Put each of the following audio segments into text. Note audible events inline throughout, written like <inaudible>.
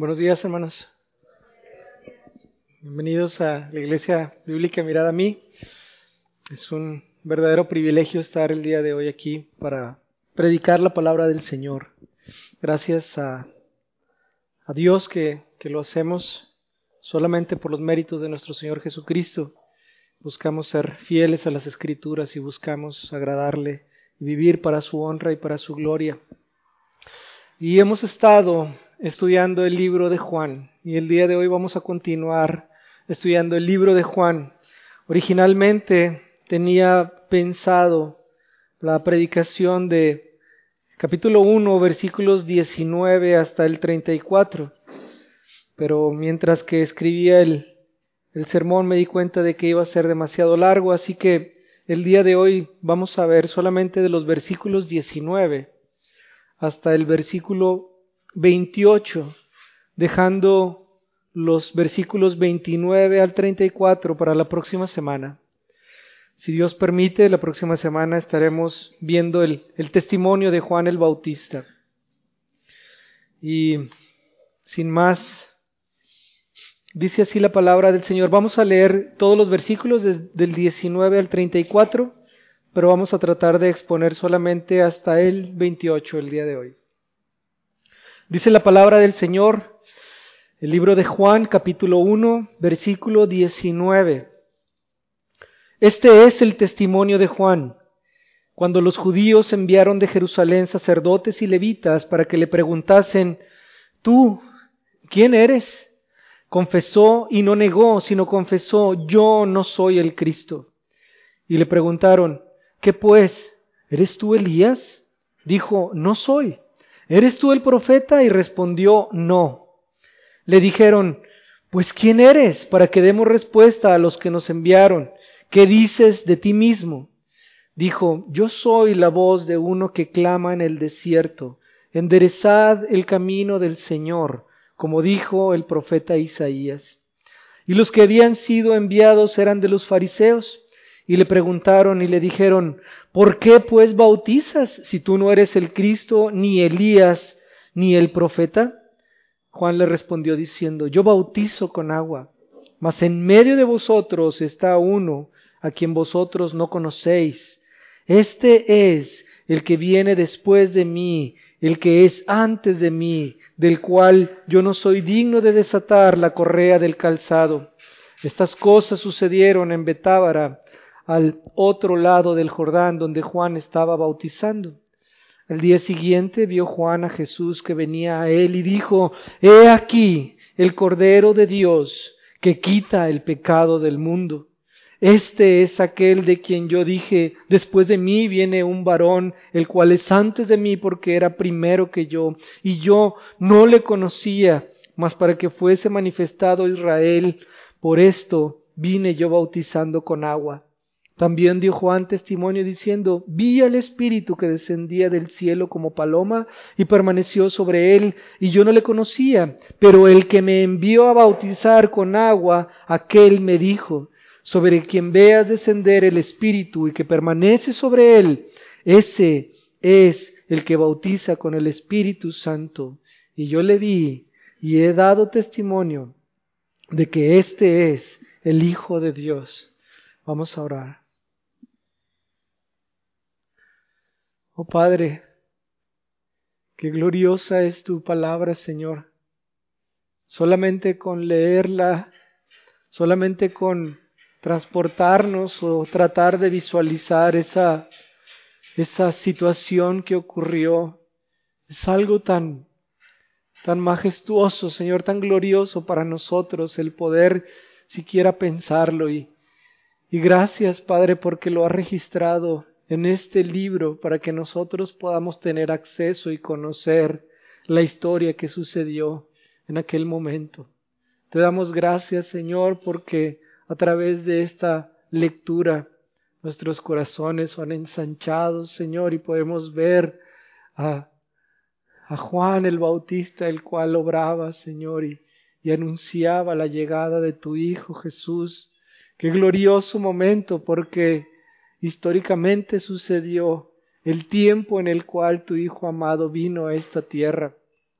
Buenos días, hermanos. Bienvenidos a la Iglesia Bíblica Mirada a mí. Es un verdadero privilegio estar el día de hoy aquí para predicar la palabra del Señor. Gracias a, Dios que, que lo hacemos solamente por los méritos de nuestro Señor Jesucristo. Buscamos ser fieles a las Escrituras y buscamos agradarle y vivir para su honra y para su gloria. Y hemos estado estudiando el libro de Juan. Y el día de hoy vamos a continuar estudiando el libro de Juan. Originalmente tenía pensado la predicación de capítulo 1, versículos 19 hasta el 34, pero mientras que escribía el, el sermón me di cuenta de que iba a ser demasiado largo, así que el día de hoy vamos a ver solamente de los versículos 19 hasta el versículo 28, dejando los versículos 29 al 34 para la próxima semana. Si Dios permite, la próxima semana estaremos viendo el, el testimonio de Juan el Bautista. Y sin más, dice así la palabra del Señor. Vamos a leer todos los versículos del 19 al 34 pero vamos a tratar de exponer solamente hasta el 28 el día de hoy. Dice la palabra del Señor, el libro de Juan capítulo 1, versículo 19. Este es el testimonio de Juan. Cuando los judíos enviaron de Jerusalén sacerdotes y levitas para que le preguntasen, tú, ¿quién eres? Confesó y no negó, sino confesó, yo no soy el Cristo. Y le preguntaron, ¿Qué pues? ¿Eres tú Elías? Dijo, no soy. ¿Eres tú el profeta? Y respondió, no. Le dijeron, pues ¿quién eres? Para que demos respuesta a los que nos enviaron. ¿Qué dices de ti mismo? Dijo, yo soy la voz de uno que clama en el desierto. Enderezad el camino del Señor, como dijo el profeta Isaías. Y los que habían sido enviados eran de los fariseos y le preguntaron y le dijeron, ¿por qué pues bautizas si tú no eres el Cristo, ni Elías, ni el profeta? Juan le respondió diciendo, yo bautizo con agua, mas en medio de vosotros está uno a quien vosotros no conocéis. Este es el que viene después de mí, el que es antes de mí, del cual yo no soy digno de desatar la correa del calzado. Estas cosas sucedieron en Betábara, al otro lado del Jordán donde Juan estaba bautizando. El día siguiente vio Juan a Jesús que venía a él y dijo, He aquí el Cordero de Dios que quita el pecado del mundo. Este es aquel de quien yo dije, después de mí viene un varón, el cual es antes de mí porque era primero que yo, y yo no le conocía, mas para que fuese manifestado Israel, por esto vine yo bautizando con agua. También dio Juan testimonio diciendo, vi al Espíritu que descendía del cielo como paloma y permaneció sobre él, y yo no le conocía, pero el que me envió a bautizar con agua, aquel me dijo, sobre quien veas descender el Espíritu y que permanece sobre él, ese es el que bautiza con el Espíritu Santo. Y yo le vi y he dado testimonio de que este es el Hijo de Dios. Vamos a orar. Oh Padre, qué gloriosa es tu palabra, Señor. Solamente con leerla, solamente con transportarnos o tratar de visualizar esa, esa situación que ocurrió, es algo tan, tan majestuoso, Señor, tan glorioso para nosotros el poder siquiera pensarlo. Y, y gracias, Padre, porque lo ha registrado en este libro para que nosotros podamos tener acceso y conocer la historia que sucedió en aquel momento. Te damos gracias, Señor, porque a través de esta lectura nuestros corazones son ensanchados, Señor, y podemos ver a, a Juan el Bautista, el cual obraba, Señor, y, y anunciaba la llegada de tu Hijo Jesús. Qué glorioso momento, porque históricamente sucedió el tiempo en el cual tu Hijo amado vino a esta tierra,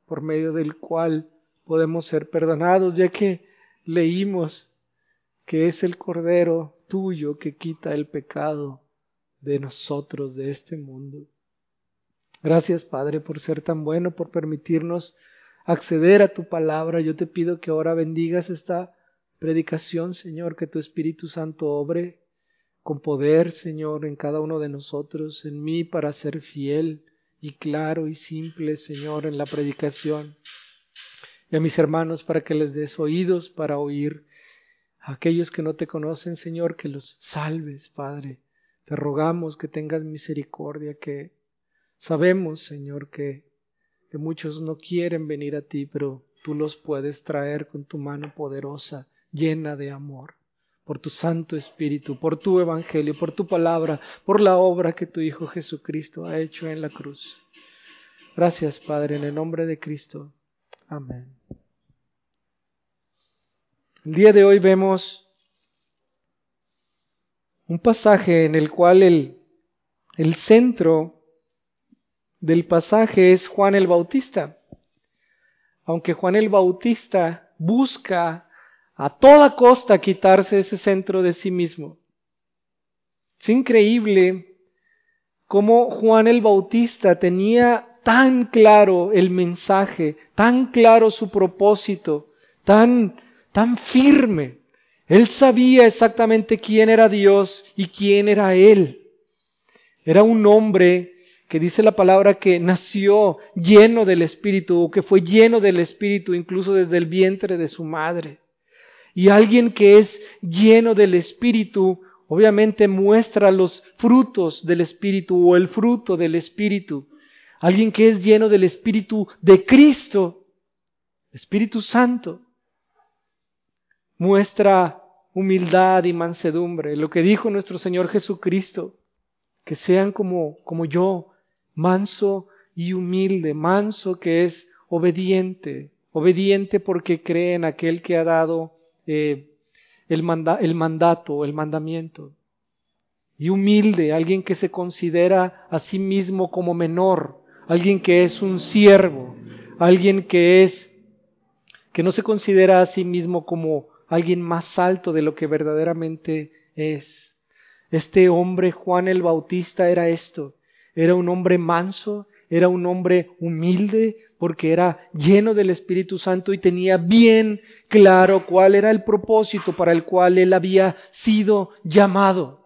por medio del cual podemos ser perdonados, ya que leímos que es el Cordero tuyo que quita el pecado de nosotros, de este mundo. Gracias, Padre, por ser tan bueno, por permitirnos acceder a tu palabra. Yo te pido que ahora bendigas esta predicación, Señor, que tu Espíritu Santo obre con poder, Señor, en cada uno de nosotros, en mí, para ser fiel y claro y simple, Señor, en la predicación. Y a mis hermanos, para que les des oídos para oír. A aquellos que no te conocen, Señor, que los salves, Padre. Te rogamos que tengas misericordia, que sabemos, Señor, que, que muchos no quieren venir a ti, pero tú los puedes traer con tu mano poderosa llena de amor, por tu Santo Espíritu, por tu Evangelio, por tu palabra, por la obra que tu Hijo Jesucristo ha hecho en la cruz. Gracias, Padre, en el nombre de Cristo. Amén. El día de hoy vemos un pasaje en el cual el, el centro del pasaje es Juan el Bautista. Aunque Juan el Bautista busca a toda costa quitarse ese centro de sí mismo. Es increíble cómo Juan el Bautista tenía tan claro el mensaje, tan claro su propósito, tan, tan firme. Él sabía exactamente quién era Dios y quién era Él. Era un hombre que dice la palabra que nació lleno del Espíritu o que fue lleno del Espíritu incluso desde el vientre de su madre. Y alguien que es lleno del Espíritu, obviamente muestra los frutos del Espíritu o el fruto del Espíritu. Alguien que es lleno del Espíritu de Cristo, Espíritu Santo, muestra humildad y mansedumbre. Lo que dijo nuestro Señor Jesucristo, que sean como, como yo, manso y humilde, manso que es obediente, obediente porque cree en aquel que ha dado eh, el, el mandato, el mandamiento. Y humilde, alguien que se considera a sí mismo como menor, alguien que es un siervo, alguien que es, que no se considera a sí mismo como alguien más alto de lo que verdaderamente es. Este hombre, Juan el Bautista, era esto. Era un hombre manso, era un hombre humilde, porque era lleno del Espíritu Santo y tenía bien claro cuál era el propósito para el cual él había sido llamado.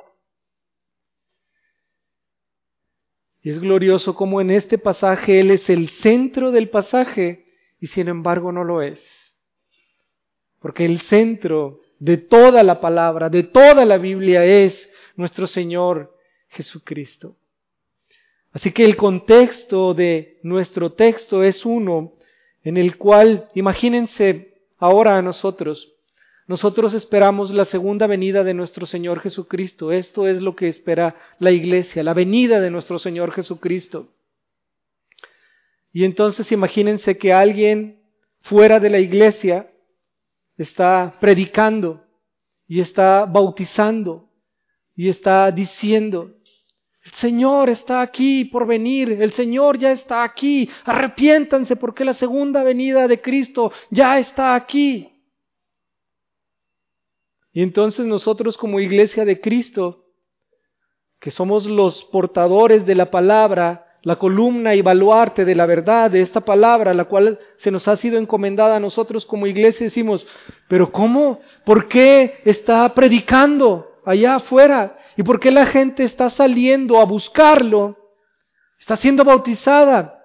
Y es glorioso como en este pasaje él es el centro del pasaje y sin embargo no lo es. Porque el centro de toda la palabra, de toda la Biblia es nuestro Señor Jesucristo. Así que el contexto de nuestro texto es uno en el cual, imagínense ahora a nosotros, nosotros esperamos la segunda venida de nuestro Señor Jesucristo. Esto es lo que espera la iglesia, la venida de nuestro Señor Jesucristo. Y entonces imagínense que alguien fuera de la iglesia está predicando y está bautizando y está diciendo, el Señor está aquí por venir, el Señor ya está aquí. Arrepiéntanse porque la segunda venida de Cristo ya está aquí. Y entonces nosotros como iglesia de Cristo, que somos los portadores de la palabra, la columna y baluarte de la verdad de esta palabra, la cual se nos ha sido encomendada a nosotros como iglesia, decimos, pero ¿cómo? ¿Por qué está predicando allá afuera? ¿Y por qué la gente está saliendo a buscarlo? Está siendo bautizada.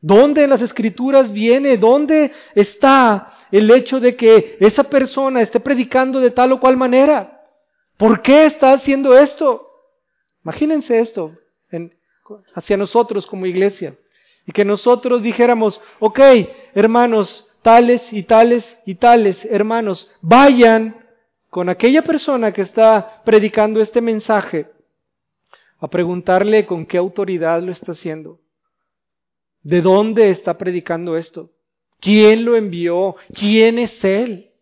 ¿Dónde en las escrituras viene? ¿Dónde está el hecho de que esa persona esté predicando de tal o cual manera? ¿Por qué está haciendo esto? Imagínense esto hacia nosotros como iglesia. Y que nosotros dijéramos, ok, hermanos, tales y tales y tales hermanos, vayan con aquella persona que está predicando este mensaje a preguntarle con qué autoridad lo está haciendo. ¿De dónde está predicando esto? ¿Quién lo envió? ¿Quién es él?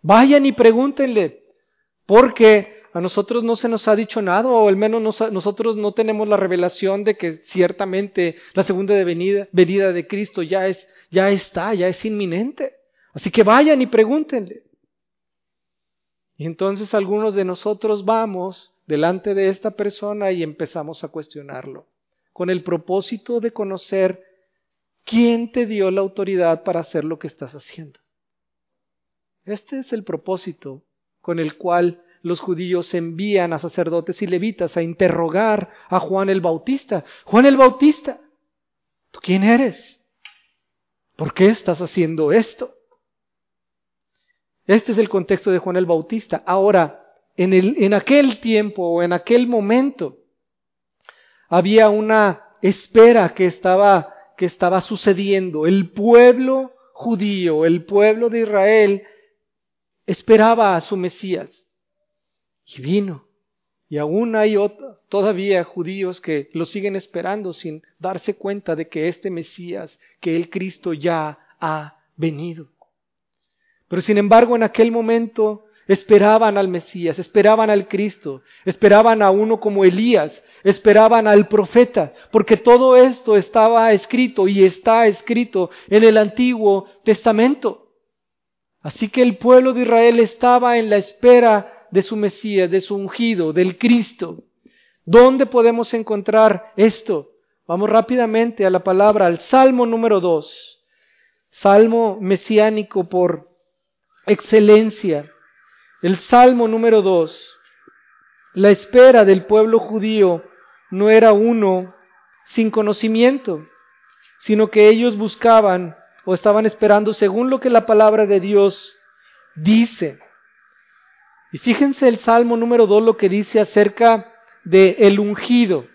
Vayan y pregúntenle, porque a nosotros no se nos ha dicho nada, o al menos nosotros no tenemos la revelación de que ciertamente la segunda venida, venida de Cristo ya es, ya está, ya es inminente. Así que vayan y pregúntenle. Y entonces algunos de nosotros vamos delante de esta persona y empezamos a cuestionarlo, con el propósito de conocer quién te dio la autoridad para hacer lo que estás haciendo. Este es el propósito con el cual los judíos envían a sacerdotes y levitas a interrogar a Juan el Bautista. Juan el Bautista, ¿tú quién eres? ¿Por qué estás haciendo esto? Este es el contexto de Juan el Bautista. Ahora, en, el, en aquel tiempo o en aquel momento, había una espera que estaba, que estaba sucediendo. El pueblo judío, el pueblo de Israel, esperaba a su Mesías. Y vino. Y aún hay todavía judíos que lo siguen esperando sin darse cuenta de que este Mesías, que el Cristo ya ha venido. Pero sin embargo en aquel momento esperaban al Mesías, esperaban al Cristo, esperaban a uno como Elías, esperaban al profeta, porque todo esto estaba escrito y está escrito en el Antiguo Testamento. Así que el pueblo de Israel estaba en la espera de su Mesías, de su ungido, del Cristo. ¿Dónde podemos encontrar esto? Vamos rápidamente a la palabra, al Salmo número 2. Salmo mesiánico por excelencia. El Salmo número 2. La espera del pueblo judío no era uno sin conocimiento, sino que ellos buscaban o estaban esperando según lo que la palabra de Dios dice. Y fíjense el Salmo número 2 lo que dice acerca de el ungido.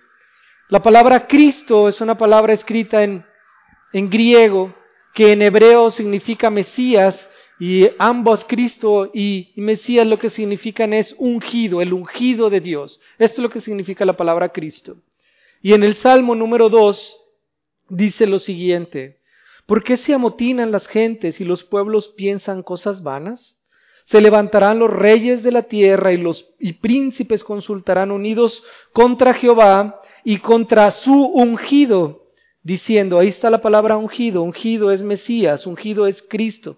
La palabra Cristo es una palabra escrita en, en griego que en hebreo significa Mesías y ambos Cristo y, Mesías lo que significan es ungido, el ungido de Dios. Esto es lo que significa la palabra Cristo. Y en el Salmo número 2 dice lo siguiente, ¿por qué se amotinan las gentes y los pueblos piensan cosas vanas? Se levantarán los reyes de la tierra y los y príncipes consultarán unidos contra Jehová y contra su ungido, diciendo, ahí está la palabra ungido, ungido es Mesías, ungido es Cristo,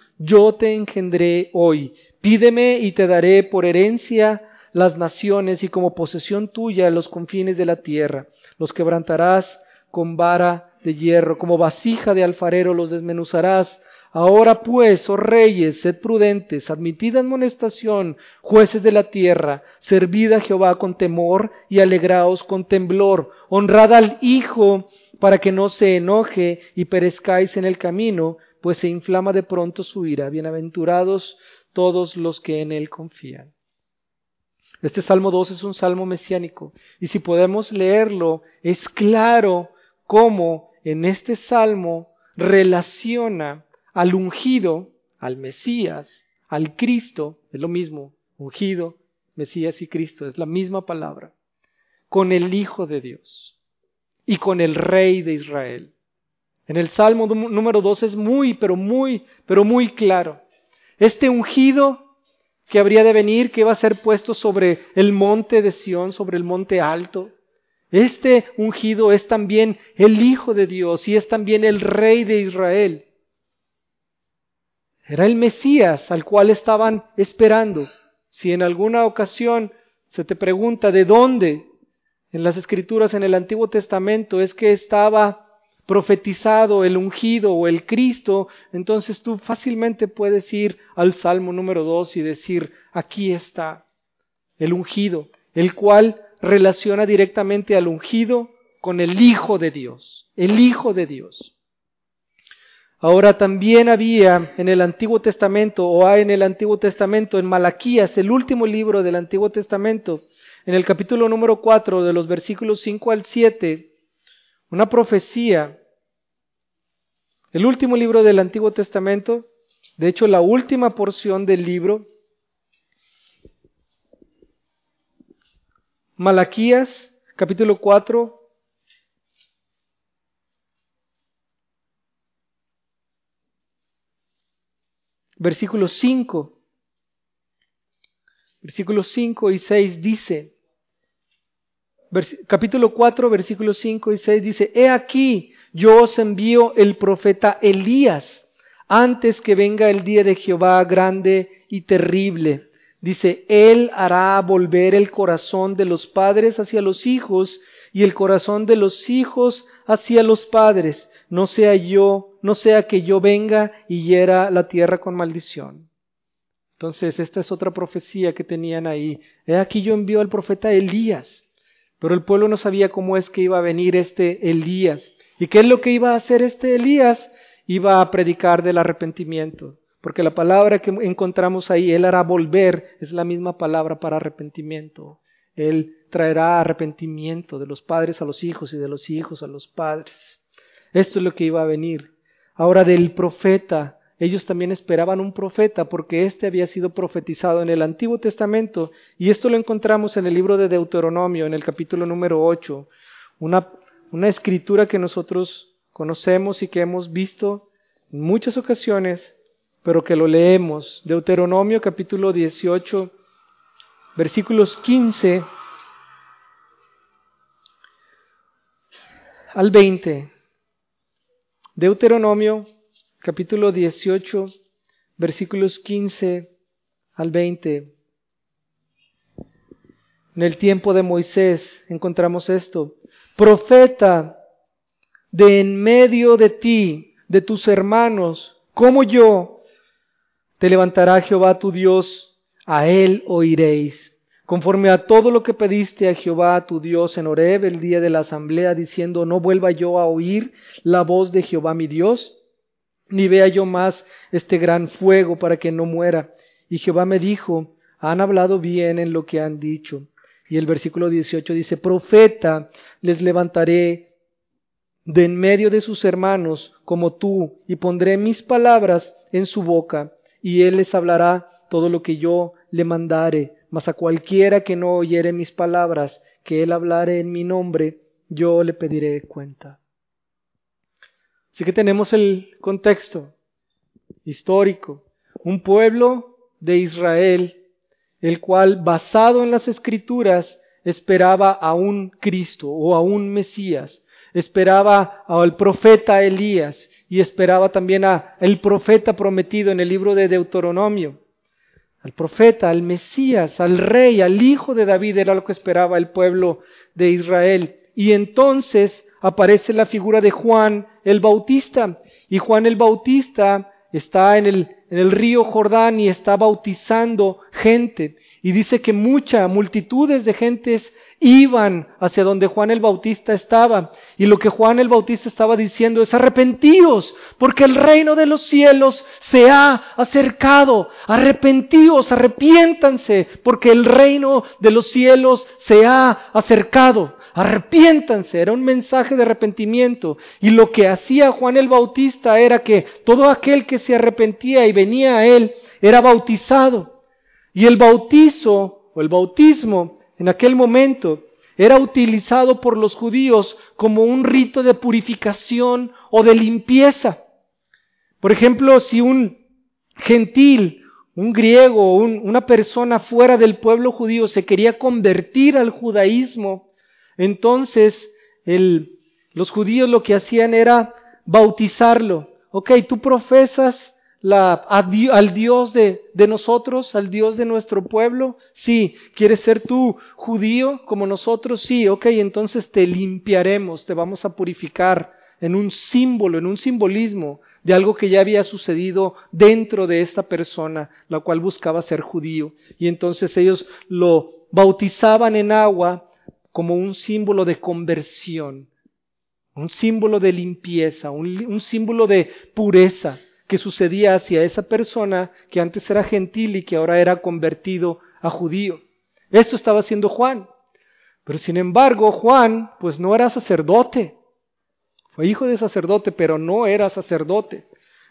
yo te engendré hoy. Pídeme y te daré por herencia las naciones y como posesión tuya los confines de la tierra. Los quebrantarás con vara de hierro, como vasija de alfarero los desmenuzarás Ahora pues, oh reyes, sed prudentes, admitid amonestación, jueces de la tierra, servid a Jehová con temor y alegraos con temblor, honrad al Hijo para que no se enoje y perezcáis en el camino, pues se inflama de pronto su ira. Bienaventurados todos los que en él confían. Este Salmo 2 es un salmo mesiánico y si podemos leerlo, es claro cómo en este salmo relaciona al ungido, al Mesías, al Cristo, es lo mismo, ungido, Mesías y Cristo, es la misma palabra, con el Hijo de Dios y con el Rey de Israel. En el Salmo número 2 es muy, pero muy, pero muy claro. Este ungido que habría de venir, que va a ser puesto sobre el monte de Sión, sobre el monte alto. Este ungido es también el Hijo de Dios y es también el Rey de Israel. Era el Mesías al cual estaban esperando. Si en alguna ocasión se te pregunta de dónde en las escrituras en el Antiguo Testamento es que estaba profetizado el ungido o el Cristo, entonces tú fácilmente puedes ir al Salmo número 2 y decir, aquí está el ungido, el cual relaciona directamente al ungido con el Hijo de Dios, el Hijo de Dios. Ahora también había en el Antiguo Testamento, o hay en el Antiguo Testamento, en Malaquías, el último libro del Antiguo Testamento, en el capítulo número 4, de los versículos 5 al 7, una profecía el último libro del Antiguo Testamento, de hecho la última porción del libro, Malaquías, capítulo 4, versículo 5. Versículos 5 y 6 dice, capítulo 4, versículos 5 y 6 dice, He aquí, yo os envío el profeta Elías antes que venga el día de Jehová grande y terrible. Dice, Él hará volver el corazón de los padres hacia los hijos y el corazón de los hijos hacia los padres, no sea yo, no sea que yo venga y hiera la tierra con maldición. Entonces, esta es otra profecía que tenían ahí. He aquí yo envío al profeta Elías, pero el pueblo no sabía cómo es que iba a venir este Elías. ¿Y qué es lo que iba a hacer este Elías? Iba a predicar del arrepentimiento, porque la palabra que encontramos ahí, Él hará volver, es la misma palabra para arrepentimiento. Él traerá arrepentimiento de los padres a los hijos y de los hijos a los padres. Esto es lo que iba a venir. Ahora del profeta, ellos también esperaban un profeta porque éste había sido profetizado en el Antiguo Testamento y esto lo encontramos en el libro de Deuteronomio, en el capítulo número 8, una, una escritura que nosotros conocemos y que hemos visto en muchas ocasiones, pero que lo leemos. Deuteronomio capítulo 18, versículos 15 al 20. Deuteronomio capítulo 18 versículos 15 al 20. En el tiempo de Moisés encontramos esto. Profeta de en medio de ti, de tus hermanos, como yo, te levantará Jehová tu Dios, a él oiréis conforme a todo lo que pediste a Jehová tu Dios en Horeb el día de la asamblea, diciendo, no vuelva yo a oír la voz de Jehová mi Dios, ni vea yo más este gran fuego para que no muera. Y Jehová me dijo, han hablado bien en lo que han dicho. Y el versículo 18 dice, profeta les levantaré de en medio de sus hermanos como tú, y pondré mis palabras en su boca, y él les hablará todo lo que yo le mandare mas a cualquiera que no oyere mis palabras, que él hablare en mi nombre, yo le pediré cuenta. Así que tenemos el contexto histórico. Un pueblo de Israel, el cual, basado en las escrituras, esperaba a un Cristo o a un Mesías, esperaba al profeta Elías y esperaba también a el profeta prometido en el libro de Deuteronomio al profeta, al Mesías, al rey, al hijo de David, era lo que esperaba el pueblo de Israel. Y entonces aparece la figura de Juan el Bautista. Y Juan el Bautista está en el, en el río Jordán y está bautizando gente. Y dice que muchas multitudes de gentes iban hacia donde Juan el Bautista estaba. Y lo que Juan el Bautista estaba diciendo es arrepentíos, porque el reino de los cielos se ha acercado. Arrepentíos, arrepiéntanse, porque el reino de los cielos se ha acercado. Arrepiéntanse, era un mensaje de arrepentimiento. Y lo que hacía Juan el Bautista era que todo aquel que se arrepentía y venía a él era bautizado. Y el bautizo o el bautismo en aquel momento era utilizado por los judíos como un rito de purificación o de limpieza. Por ejemplo, si un gentil, un griego, una persona fuera del pueblo judío se quería convertir al judaísmo, entonces los judíos lo que hacían era bautizarlo. Ok, tú profesas al Dios de, de, nosotros, al Dios de nuestro pueblo? Sí. ¿Quieres ser tú judío como nosotros? Sí. Ok, entonces te limpiaremos, te vamos a purificar en un símbolo, en un simbolismo de algo que ya había sucedido dentro de esta persona, la cual buscaba ser judío. Y entonces ellos lo bautizaban en agua como un símbolo de conversión, un símbolo de limpieza, un, un símbolo de pureza que sucedía hacia esa persona que antes era gentil y que ahora era convertido a judío. Esto estaba haciendo Juan. Pero sin embargo, Juan, pues no era sacerdote. Fue hijo de sacerdote, pero no era sacerdote.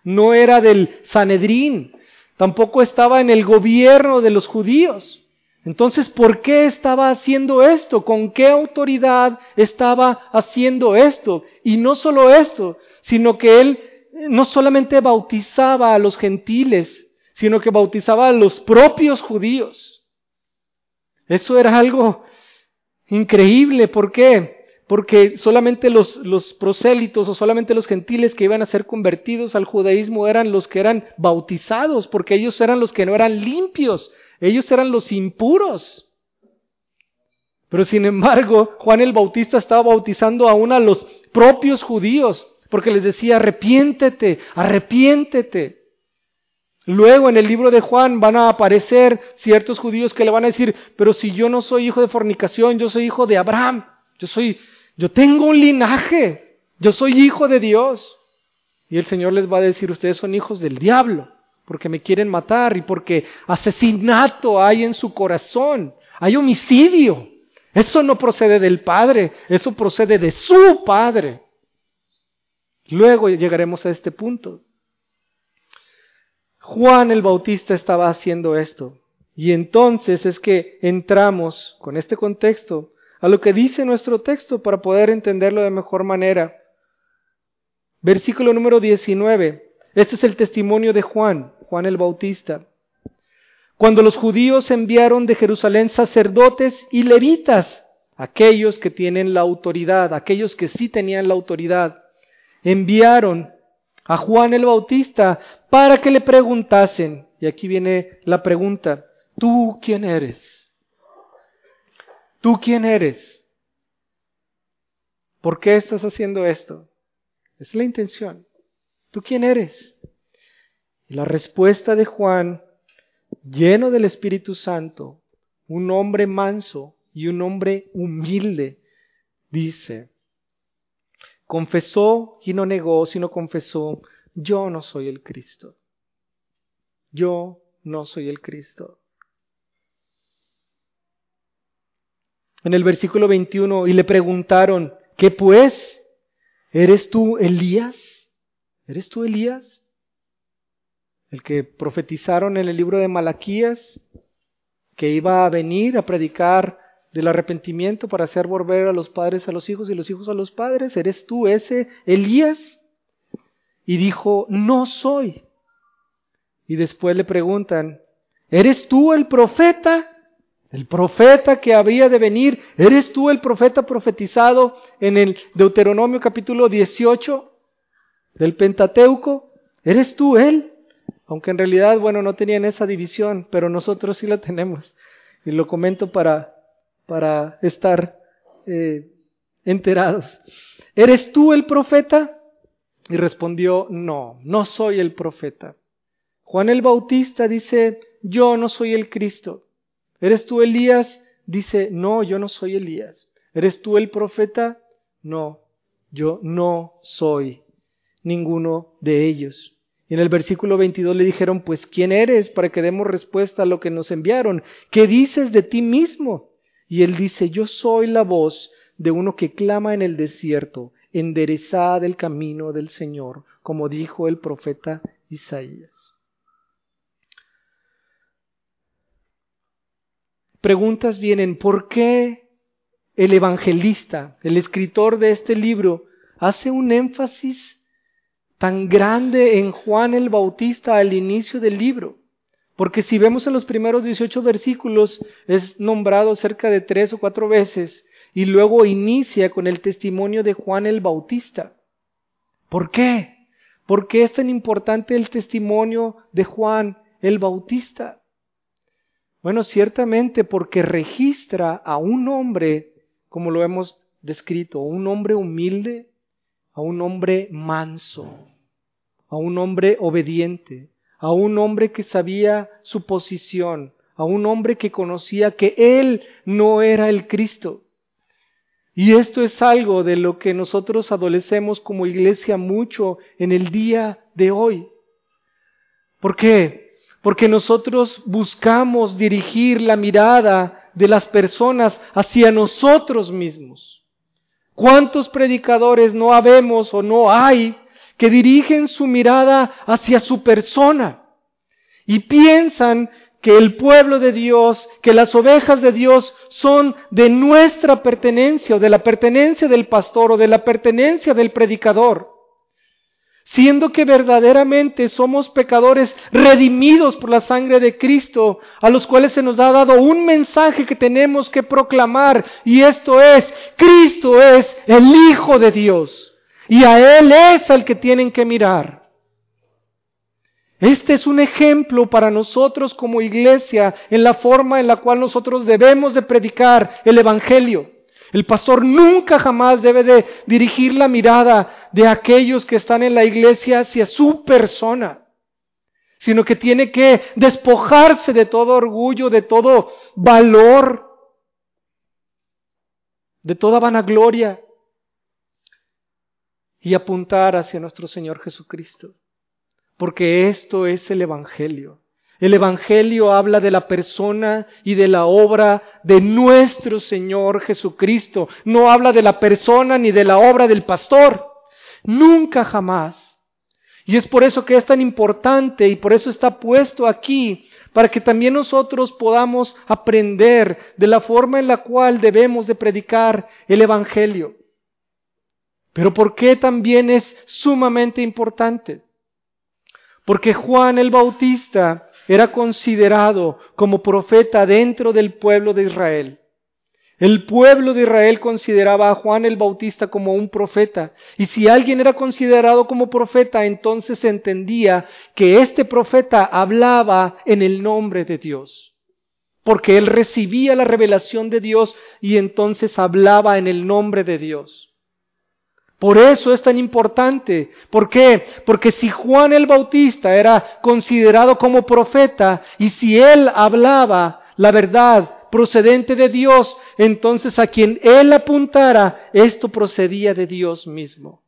No era del Sanedrín. Tampoco estaba en el gobierno de los judíos. Entonces, ¿por qué estaba haciendo esto? ¿Con qué autoridad estaba haciendo esto? Y no solo esto, sino que él no solamente bautizaba a los gentiles, sino que bautizaba a los propios judíos. Eso era algo increíble. ¿Por qué? Porque solamente los, los, prosélitos o solamente los gentiles que iban a ser convertidos al judaísmo eran los que eran bautizados, porque ellos eran los que no eran limpios, ellos eran los impuros. Pero sin embargo, Juan el Bautista estaba bautizando aún a los propios judíos, porque les decía, arrepiéntete, arrepiéntete. Luego en el libro de Juan van a aparecer ciertos judíos que le van a decir, pero si yo no soy hijo de fornicación, yo soy hijo de Abraham, yo soy, yo tengo un linaje, yo soy hijo de Dios. Y el Señor les va a decir, ustedes son hijos del diablo porque me quieren matar y porque asesinato hay en su corazón, hay homicidio. Eso no procede del Padre, eso procede de su Padre. Luego llegaremos a este punto. Juan el Bautista estaba haciendo esto. Y entonces es que entramos con este contexto a lo que dice nuestro texto para poder entenderlo de mejor manera. Versículo número 19. Este es el testimonio de Juan. Juan el Bautista. Cuando los judíos enviaron de Jerusalén sacerdotes y levitas, aquellos que tienen la autoridad, aquellos que sí tenían la autoridad, enviaron a Juan el Bautista para que le preguntasen, y aquí viene la pregunta, ¿tú quién eres? ¿Tú quién eres? ¿Por qué estás haciendo esto? Es la intención. ¿Tú quién eres? Y la respuesta de Juan, lleno del Espíritu Santo, un hombre manso y un hombre humilde, dice, confesó y no negó, sino confesó, yo no soy el Cristo. Yo no soy el Cristo. En el versículo 21, y le preguntaron, ¿qué pues? ¿Eres tú Elías? ¿Eres tú Elías? El que profetizaron en el libro de Malaquías, que iba a venir a predicar del arrepentimiento para hacer volver a los padres a los hijos y los hijos a los padres. ¿Eres tú ese Elías? Y dijo, no soy. Y después le preguntan, ¿eres tú el profeta? El profeta que había de venir, ¿eres tú el profeta profetizado en el Deuteronomio capítulo 18 del Pentateuco? ¿Eres tú él? Aunque en realidad, bueno, no tenían esa división, pero nosotros sí la tenemos. Y lo comento para, para estar eh, enterados. ¿Eres tú el profeta? Y respondió, no, no soy el profeta. Juan el Bautista dice, yo no soy el Cristo. ¿Eres tú Elías? Dice, no, yo no soy Elías. ¿Eres tú el profeta? No, yo no soy ninguno de ellos. Y en el versículo 22 le dijeron, pues ¿quién eres para que demos respuesta a lo que nos enviaron? ¿Qué dices de ti mismo? Y él dice, yo soy la voz de uno que clama en el desierto, enderezada el camino del Señor, como dijo el profeta Isaías. Preguntas vienen, ¿por qué el evangelista, el escritor de este libro, hace un énfasis tan grande en Juan el Bautista al inicio del libro. Porque si vemos en los primeros 18 versículos, es nombrado cerca de tres o cuatro veces y luego inicia con el testimonio de Juan el Bautista. ¿Por qué? ¿Por qué es tan importante el testimonio de Juan el Bautista? Bueno, ciertamente porque registra a un hombre, como lo hemos descrito, un hombre humilde, a un hombre manso, a un hombre obediente, a un hombre que sabía su posición, a un hombre que conocía que él no era el Cristo. Y esto es algo de lo que nosotros adolecemos como iglesia mucho en el día de hoy. ¿Por qué? Porque nosotros buscamos dirigir la mirada de las personas hacia nosotros mismos ¿Cuántos predicadores no habemos o no hay que dirigen su mirada hacia su persona y piensan que el pueblo de Dios, que las ovejas de Dios son de nuestra pertenencia o de la pertenencia del pastor o de la pertenencia del predicador? Siendo que verdaderamente somos pecadores redimidos por la sangre de Cristo, a los cuales se nos ha dado un mensaje que tenemos que proclamar, y esto es, Cristo es el Hijo de Dios, y a Él es al que tienen que mirar. Este es un ejemplo para nosotros como iglesia en la forma en la cual nosotros debemos de predicar el Evangelio. El pastor nunca jamás debe de dirigir la mirada de aquellos que están en la iglesia hacia su persona, sino que tiene que despojarse de todo orgullo, de todo valor, de toda vanagloria y apuntar hacia nuestro Señor Jesucristo, porque esto es el Evangelio. El Evangelio habla de la persona y de la obra de nuestro Señor Jesucristo. No habla de la persona ni de la obra del pastor. Nunca jamás. Y es por eso que es tan importante y por eso está puesto aquí, para que también nosotros podamos aprender de la forma en la cual debemos de predicar el Evangelio. Pero ¿por qué también es sumamente importante? Porque Juan el Bautista era considerado como profeta dentro del pueblo de Israel. El pueblo de Israel consideraba a Juan el Bautista como un profeta. Y si alguien era considerado como profeta, entonces se entendía que este profeta hablaba en el nombre de Dios. Porque él recibía la revelación de Dios y entonces hablaba en el nombre de Dios. Por eso es tan importante. ¿Por qué? Porque si Juan el Bautista era considerado como profeta y si él hablaba la verdad procedente de Dios, entonces a quien él apuntara, esto procedía de Dios mismo.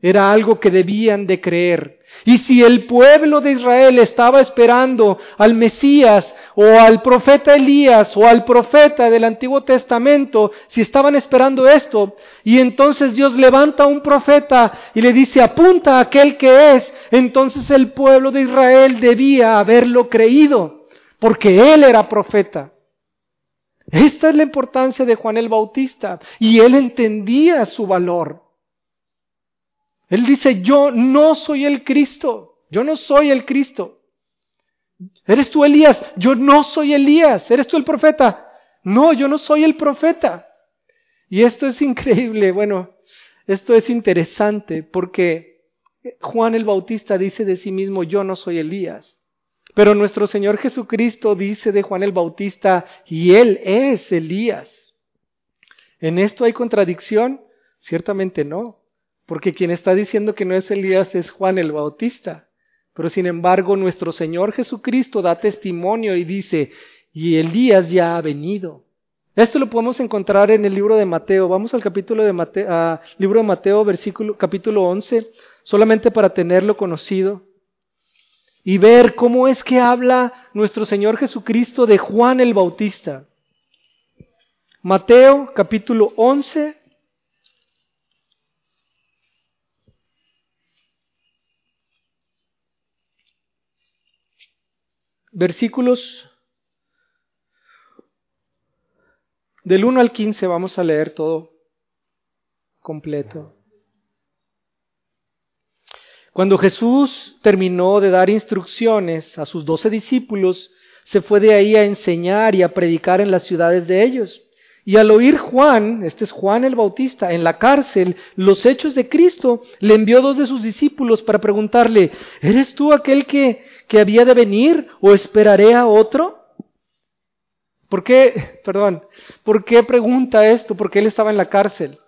Era algo que debían de creer. Y si el pueblo de Israel estaba esperando al Mesías o al profeta Elías o al profeta del Antiguo Testamento, si estaban esperando esto, y entonces Dios levanta a un profeta y le dice, apunta a aquel que es, entonces el pueblo de Israel debía haberlo creído, porque él era profeta. Esta es la importancia de Juan el Bautista, y él entendía su valor. Él dice, yo no soy el Cristo, yo no soy el Cristo. ¿Eres tú Elías? Yo no soy Elías. ¿Eres tú el profeta? No, yo no soy el profeta. Y esto es increíble, bueno, esto es interesante porque Juan el Bautista dice de sí mismo, yo no soy Elías. Pero nuestro Señor Jesucristo dice de Juan el Bautista, y él es Elías. ¿En esto hay contradicción? Ciertamente no. Porque quien está diciendo que no es Elías es Juan el Bautista. Pero sin embargo nuestro Señor Jesucristo da testimonio y dice, y Elías ya ha venido. Esto lo podemos encontrar en el libro de Mateo. Vamos al capítulo de Mateo, libro de Mateo, versículo, capítulo 11, solamente para tenerlo conocido y ver cómo es que habla nuestro Señor Jesucristo de Juan el Bautista. Mateo capítulo 11, versículos del 1 al 15 vamos a leer todo completo. Cuando Jesús terminó de dar instrucciones a sus doce discípulos, se fue de ahí a enseñar y a predicar en las ciudades de ellos. Y al oír Juan, este es Juan el Bautista, en la cárcel, los hechos de Cristo, le envió dos de sus discípulos para preguntarle, ¿eres tú aquel que, que había de venir o esperaré a otro? ¿Por qué, <laughs> perdón, por qué pregunta esto? Porque él estaba en la cárcel.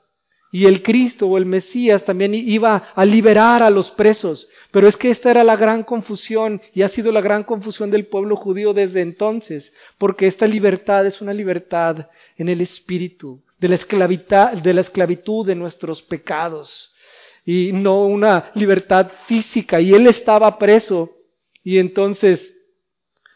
Y el Cristo o el Mesías también iba a liberar a los presos. Pero es que esta era la gran confusión y ha sido la gran confusión del pueblo judío desde entonces, porque esta libertad es una libertad en el espíritu, de la de, la esclavitud de nuestros pecados y no una libertad física. Y él estaba preso y entonces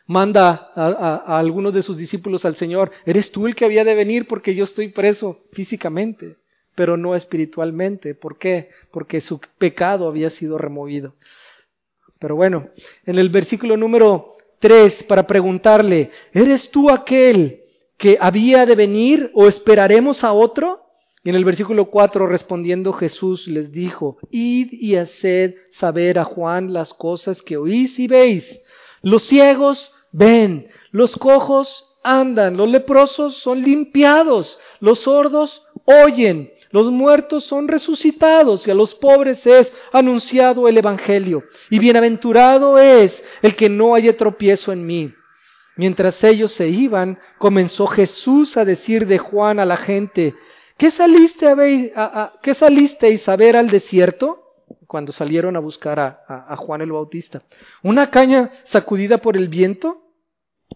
manda a, a, algunos de sus discípulos al Señor, ¿eres tú el que había de venir porque yo estoy preso físicamente? Pero no espiritualmente. ¿Por qué? Porque su pecado había sido removido. Pero bueno, en el versículo número 3, para preguntarle, ¿eres tú aquel que había de venir o esperaremos a otro? Y en el versículo 4, respondiendo Jesús les dijo, Id y haced saber a Juan las cosas que oís y veis. Los ciegos ven, los cojos andan, los leprosos son limpiados, los sordos oyen, los muertos son resucitados y a los pobres es anunciado el Evangelio. Y bienaventurado es el que no haya tropiezo en mí. Mientras ellos se iban, comenzó Jesús a decir de Juan a la gente, ¿qué, saliste a ¿qué salisteis a ver al desierto? Cuando salieron a buscar a, a Juan el Bautista. ¿Una caña sacudida por el viento?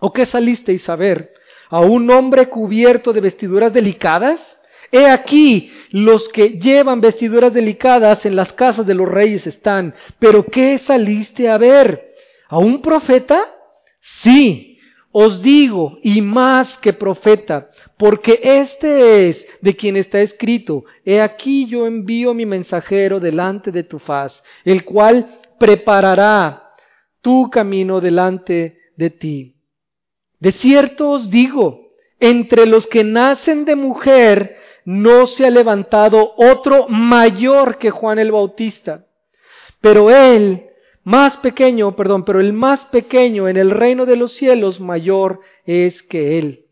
¿O qué salisteis a ver? ¿A un hombre cubierto de vestiduras delicadas? He aquí, los que llevan vestiduras delicadas en las casas de los reyes están. ¿Pero qué saliste a ver? ¿A un profeta? Sí, os digo, y más que profeta, porque este es de quien está escrito, he aquí yo envío mi mensajero delante de tu faz, el cual preparará tu camino delante de ti. De cierto os digo, entre los que nacen de mujer no se ha levantado otro mayor que Juan el Bautista. Pero él, más pequeño, perdón, pero el más pequeño en el reino de los cielos mayor es que él.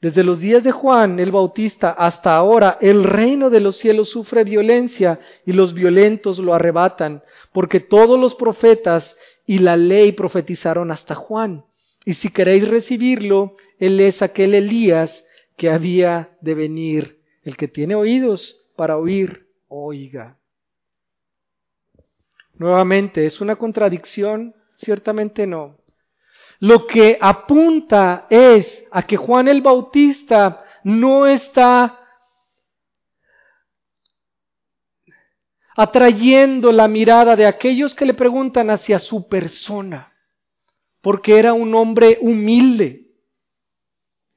Desde los días de Juan el Bautista hasta ahora, el reino de los cielos sufre violencia y los violentos lo arrebatan, porque todos los profetas y la ley profetizaron hasta Juan. Y si queréis recibirlo, Él es aquel Elías que había de venir. El que tiene oídos para oír, oiga. Nuevamente, ¿es una contradicción? Ciertamente no. Lo que apunta es a que Juan el Bautista no está atrayendo la mirada de aquellos que le preguntan hacia su persona porque era un hombre humilde.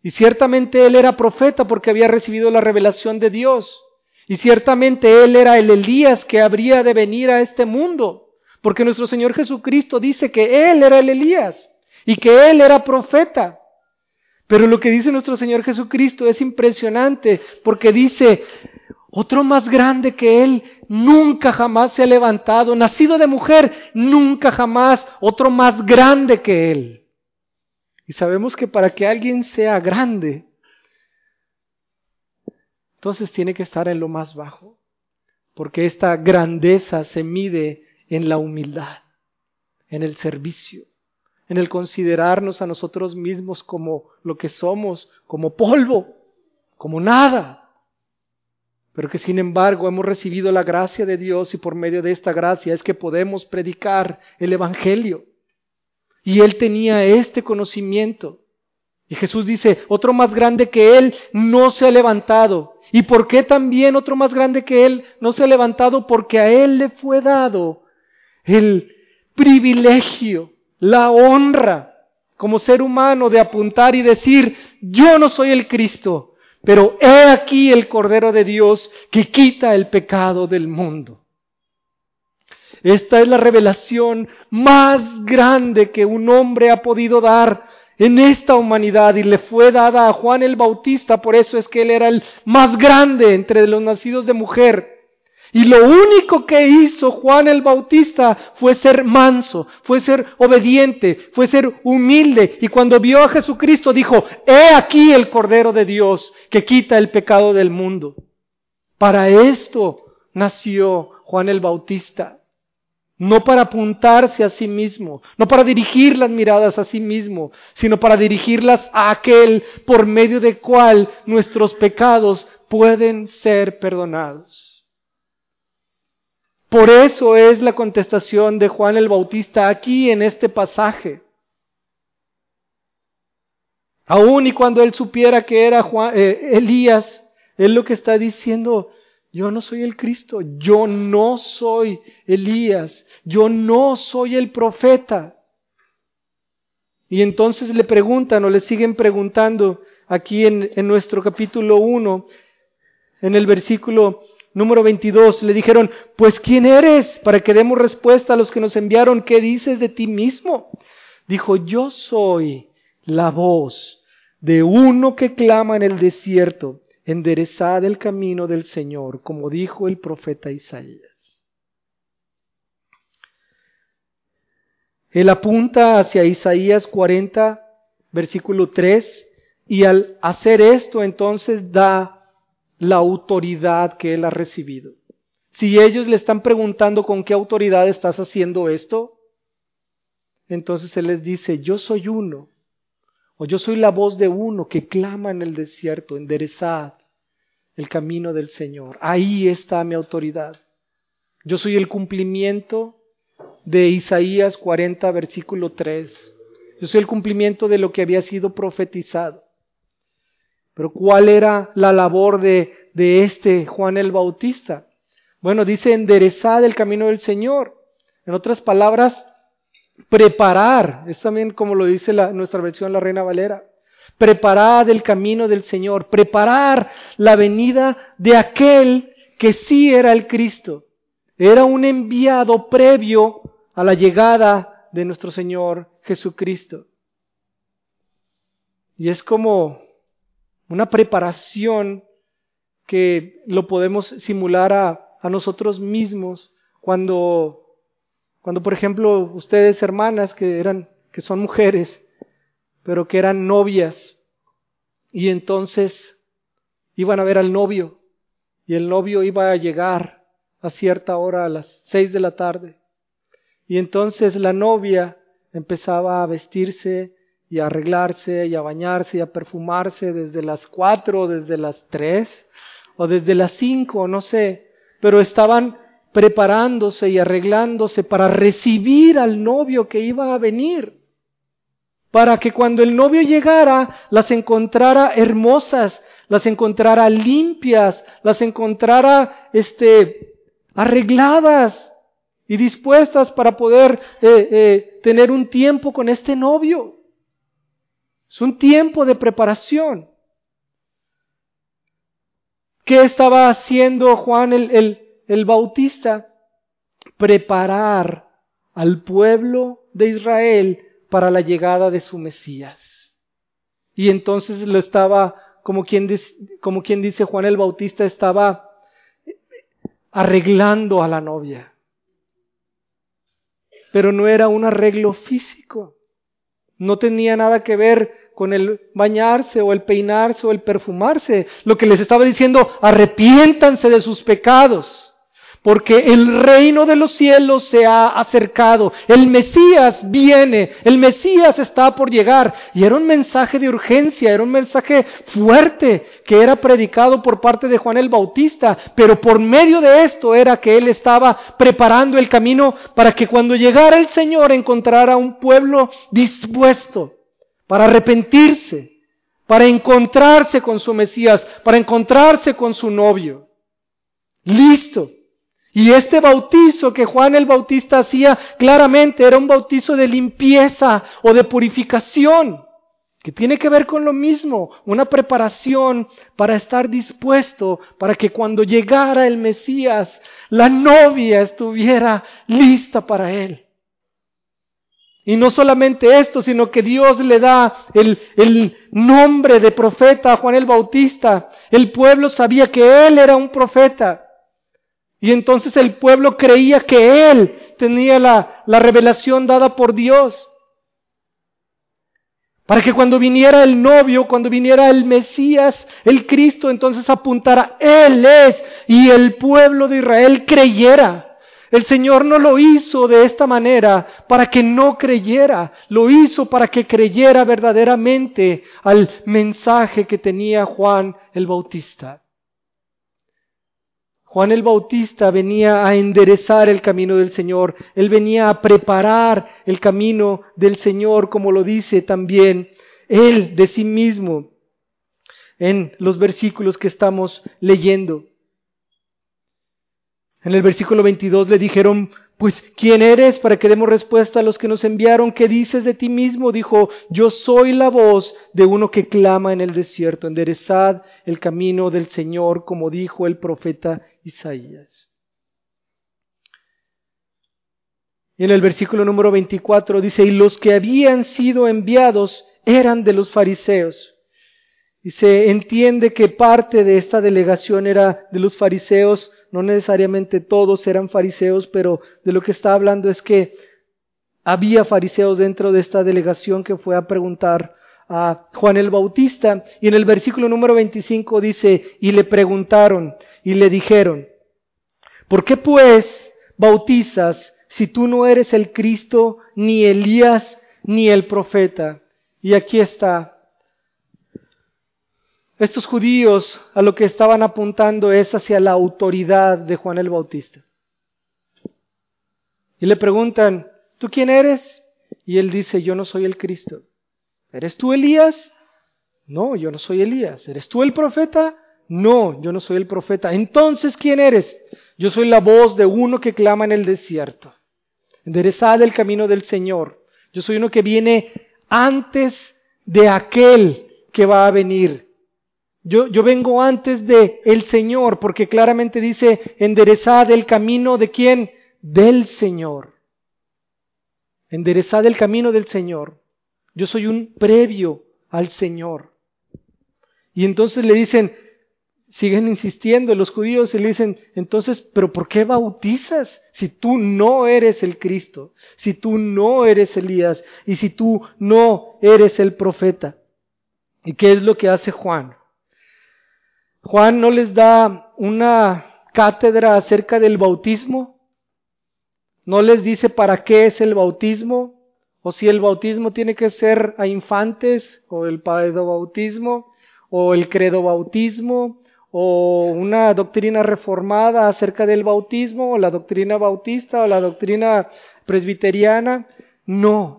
Y ciertamente él era profeta porque había recibido la revelación de Dios. Y ciertamente él era el Elías que habría de venir a este mundo. Porque nuestro Señor Jesucristo dice que él era el Elías y que él era profeta. Pero lo que dice nuestro Señor Jesucristo es impresionante porque dice, otro más grande que Él nunca jamás se ha levantado. Nacido de mujer, nunca jamás. Otro más grande que Él. Y sabemos que para que alguien sea grande, entonces tiene que estar en lo más bajo. Porque esta grandeza se mide en la humildad, en el servicio, en el considerarnos a nosotros mismos como lo que somos, como polvo, como nada pero que sin embargo hemos recibido la gracia de Dios y por medio de esta gracia es que podemos predicar el Evangelio. Y él tenía este conocimiento. Y Jesús dice, otro más grande que él no se ha levantado. ¿Y por qué también otro más grande que él no se ha levantado? Porque a él le fue dado el privilegio, la honra como ser humano de apuntar y decir, yo no soy el Cristo, pero he aquí el Cordero de Dios que quita el pecado del mundo. Esta es la revelación más grande que un hombre ha podido dar en esta humanidad y le fue dada a Juan el Bautista, por eso es que él era el más grande entre los nacidos de mujer. Y lo único que hizo Juan el Bautista fue ser manso, fue ser obediente, fue ser humilde. Y cuando vio a Jesucristo dijo, he aquí el Cordero de Dios que quita el pecado del mundo. Para esto nació Juan el Bautista. No para apuntarse a sí mismo, no para dirigir las miradas a sí mismo, sino para dirigirlas a aquel por medio de cual nuestros pecados pueden ser perdonados. Por eso es la contestación de Juan el Bautista aquí en este pasaje. Aún y cuando él supiera que era eh, Elías, él lo que está diciendo, yo no soy el Cristo, yo no soy Elías, yo no soy el profeta. Y entonces le preguntan o le siguen preguntando aquí en, en nuestro capítulo 1, en el versículo Número 22, le dijeron, pues ¿quién eres? Para que demos respuesta a los que nos enviaron, ¿qué dices de ti mismo? Dijo, yo soy la voz de uno que clama en el desierto, enderezad el camino del Señor, como dijo el profeta Isaías. Él apunta hacia Isaías 40, versículo 3, y al hacer esto entonces da la autoridad que él ha recibido. Si ellos le están preguntando con qué autoridad estás haciendo esto, entonces él les dice, yo soy uno, o yo soy la voz de uno que clama en el desierto, enderezad el camino del Señor. Ahí está mi autoridad. Yo soy el cumplimiento de Isaías 40, versículo 3. Yo soy el cumplimiento de lo que había sido profetizado. Pero ¿cuál era la labor de, de este Juan el Bautista? Bueno, dice enderezar el camino del Señor. En otras palabras, preparar. Es también como lo dice nuestra versión, la Reina Valera. Preparar el camino del Señor. Preparar la venida de aquel que sí era el Cristo. Era un enviado previo a la llegada de nuestro Señor Jesucristo. Y es como una preparación que lo podemos simular a, a nosotros mismos cuando, cuando, por ejemplo, ustedes hermanas que eran, que son mujeres, pero que eran novias, y entonces iban a ver al novio, y el novio iba a llegar a cierta hora, a las seis de la tarde, y entonces la novia empezaba a vestirse y a arreglarse y a bañarse y a perfumarse desde las cuatro, desde las tres o desde las cinco, no sé, pero estaban preparándose y arreglándose para recibir al novio que iba a venir, para que cuando el novio llegara las encontrara hermosas, las encontrara limpias, las encontrara este arregladas, y dispuestas para poder eh, eh, tener un tiempo con este novio. Es un tiempo de preparación. ¿Qué estaba haciendo Juan el, el, el Bautista? Preparar al pueblo de Israel para la llegada de su Mesías. Y entonces lo estaba, como quien, como quien dice Juan el Bautista, estaba arreglando a la novia pero no era un arreglo físico. No tenía nada que ver con el bañarse o el peinarse o el perfumarse. Lo que les estaba diciendo, arrepiéntanse de sus pecados porque el reino de los cielos se ha acercado, el Mesías viene, el Mesías está por llegar. Y era un mensaje de urgencia, era un mensaje fuerte que era predicado por parte de Juan el Bautista, pero por medio de esto era que él estaba preparando el camino para que cuando llegara el Señor encontrara un pueblo dispuesto para arrepentirse, para encontrarse con su Mesías, para encontrarse con su novio. Listo y este bautizo que Juan el Bautista hacía claramente era un bautizo de limpieza o de purificación, que tiene que ver con lo mismo, una preparación para estar dispuesto para que cuando llegara el Mesías, la novia estuviera lista para él. Y no solamente esto, sino que Dios le da el, el, nombre de profeta a Juan el Bautista. El pueblo sabía que él era un profeta. Y entonces el pueblo creía que él tenía la, la revelación dada por Dios. Para que cuando viniera el novio, cuando viniera el Mesías, el Cristo, entonces apuntara, Él es, y el pueblo de Israel creyera. El Señor no lo hizo de esta manera para que no creyera, lo hizo para que creyera verdaderamente al mensaje que tenía Juan el Bautista. Juan el Bautista venía a enderezar el camino del Señor, él venía a preparar el camino del Señor, como lo dice también él de sí mismo en los versículos que estamos leyendo. En el versículo 22 le dijeron, pues, ¿quién eres para que demos respuesta a los que nos enviaron? ¿Qué dices de ti mismo? Dijo, yo soy la voz de uno que clama en el desierto, enderezad el camino del Señor, como dijo el profeta Isaías. Y en el versículo número 24 dice, y los que habían sido enviados eran de los fariseos. Y se entiende que parte de esta delegación era de los fariseos, no necesariamente todos eran fariseos, pero de lo que está hablando es que había fariseos dentro de esta delegación que fue a preguntar a Juan el Bautista. Y en el versículo número 25 dice, y le preguntaron y le dijeron, ¿por qué pues bautizas si tú no eres el Cristo, ni Elías, ni el profeta? Y aquí está estos judíos a lo que estaban apuntando es hacia la autoridad de Juan el Bautista. Y le preguntan, ¿tú quién eres? Y él dice, yo no soy el Cristo. ¿Eres tú Elías? No, yo no soy Elías. ¿Eres tú el profeta? No, yo no soy el profeta. Entonces, ¿quién eres? Yo soy la voz de uno que clama en el desierto. Enderezad el camino del Señor. Yo soy uno que viene antes de aquel que va a venir. Yo, vengo antes de el Señor, porque claramente dice, enderezad el camino de quién? Del Señor. Enderezad el camino del Señor. Yo soy un previo al Señor. Y entonces le dicen, siguen insistiendo los judíos y le dicen, entonces, pero ¿por qué bautizas si tú no eres el Cristo, si tú no eres Elías y si tú no eres el profeta? ¿Y qué es lo que hace Juan? Juan no les da una cátedra acerca del bautismo, no les dice para qué es el bautismo, o si el bautismo tiene que ser a infantes, o el bautismo, o el credo bautismo, o una doctrina reformada acerca del bautismo, o la doctrina bautista, o la doctrina presbiteriana. No,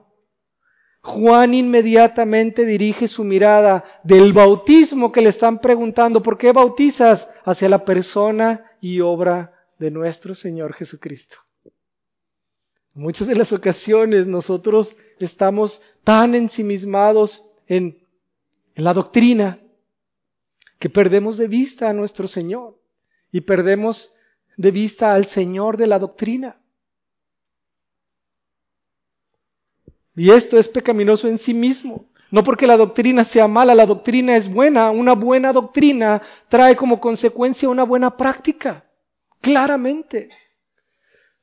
Juan inmediatamente dirige su mirada del bautismo que le están preguntando, ¿por qué bautizas? hacia la persona y obra de nuestro Señor Jesucristo. Muchas de las ocasiones nosotros estamos tan ensimismados en, en la doctrina que perdemos de vista a nuestro Señor y perdemos de vista al Señor de la doctrina. Y esto es pecaminoso en sí mismo. No porque la doctrina sea mala, la doctrina es buena. Una buena doctrina trae como consecuencia una buena práctica, claramente.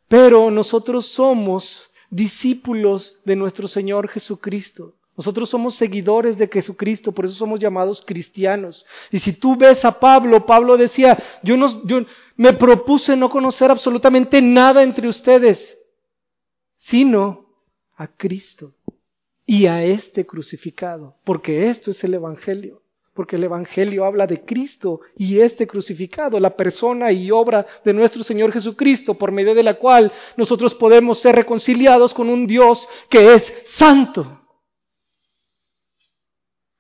Pero nosotros somos discípulos de nuestro Señor Jesucristo. Nosotros somos seguidores de Jesucristo, por eso somos llamados cristianos. Y si tú ves a Pablo, Pablo decía, yo, no, me propuse no conocer absolutamente nada entre ustedes, sino a Cristo y a este crucificado, porque esto es el Evangelio, porque el Evangelio habla de Cristo y este crucificado, la persona y obra de nuestro Señor Jesucristo, por medio de la cual nosotros podemos ser reconciliados con un Dios que es santo.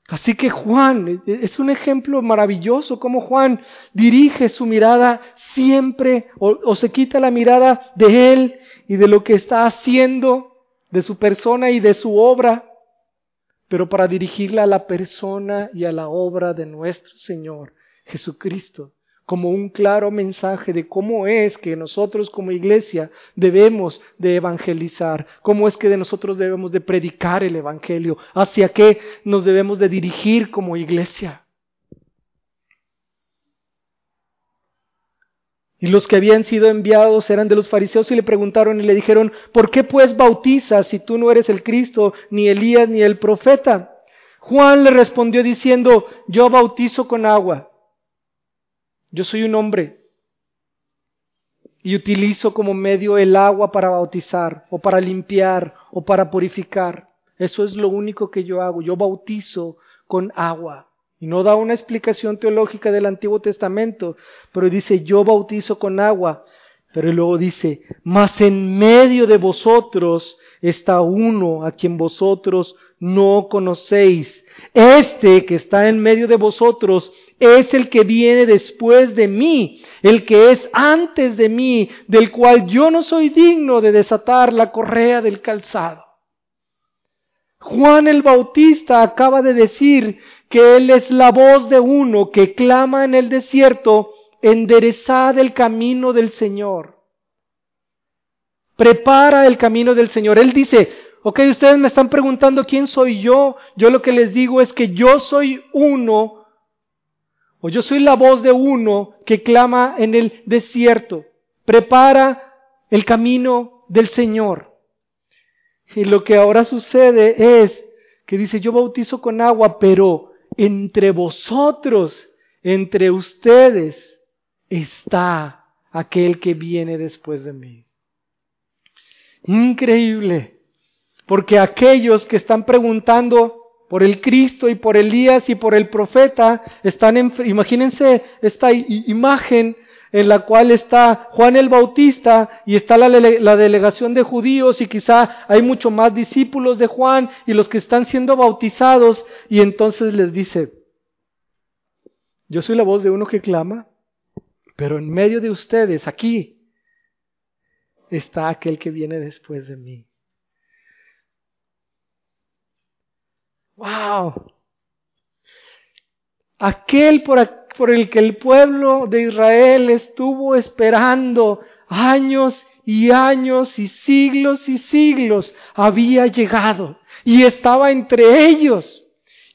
Así que Juan es un ejemplo maravilloso, como Juan dirige su mirada siempre o, o se quita la mirada de él y de lo que está haciendo de su persona y de su obra, pero para dirigirla a la persona y a la obra de nuestro Señor Jesucristo, como un claro mensaje de cómo es que nosotros como iglesia debemos de evangelizar, cómo es que de nosotros debemos de predicar el Evangelio, hacia qué nos debemos de dirigir como iglesia. Y los que habían sido enviados eran de los fariseos y le preguntaron y le dijeron, ¿por qué pues bautizas si tú no eres el Cristo, ni Elías, ni el profeta? Juan le respondió diciendo, yo bautizo con agua. Yo soy un hombre y utilizo como medio el agua para bautizar o para limpiar o para purificar. Eso es lo único que yo hago. Yo bautizo con agua. Y no da una explicación teológica del Antiguo Testamento, pero dice, yo bautizo con agua, Pero luego dice, mas en medio de vosotros está uno a quien vosotros no conocéis. Este que está en medio de vosotros es el que viene después de mí, el que es antes de mí, del cual yo no soy digno de desatar la correa del calzado. Juan el Bautista acaba de decir que él es la voz de uno que clama en el desierto, enderezad el camino del Señor. Prepara el camino del Señor. Él dice, ok, ustedes me están preguntando quién soy yo. Yo lo que les digo es que yo soy uno, o yo soy la voz de uno que clama en el desierto. Prepara el camino del Señor. Y lo que ahora sucede es que dice, yo bautizo con agua, pero entre vosotros, entre ustedes, está aquel que viene después de mí. Increíble. Porque aquellos que están preguntando por el Cristo y por Elías y por el profeta, están en, imagínense esta imagen en la cual está Juan el Bautista y está la, delegación de judíos y quizá hay mucho más discípulos de Juan y los que están siendo bautizados y entonces les dice, yo soy la voz de uno que clama, pero en medio de ustedes, aquí, está aquel que viene después de mí. ¡Wow! Aquel por, por el que el pueblo de Israel estuvo esperando años y años y siglos y siglos había llegado y estaba entre ellos.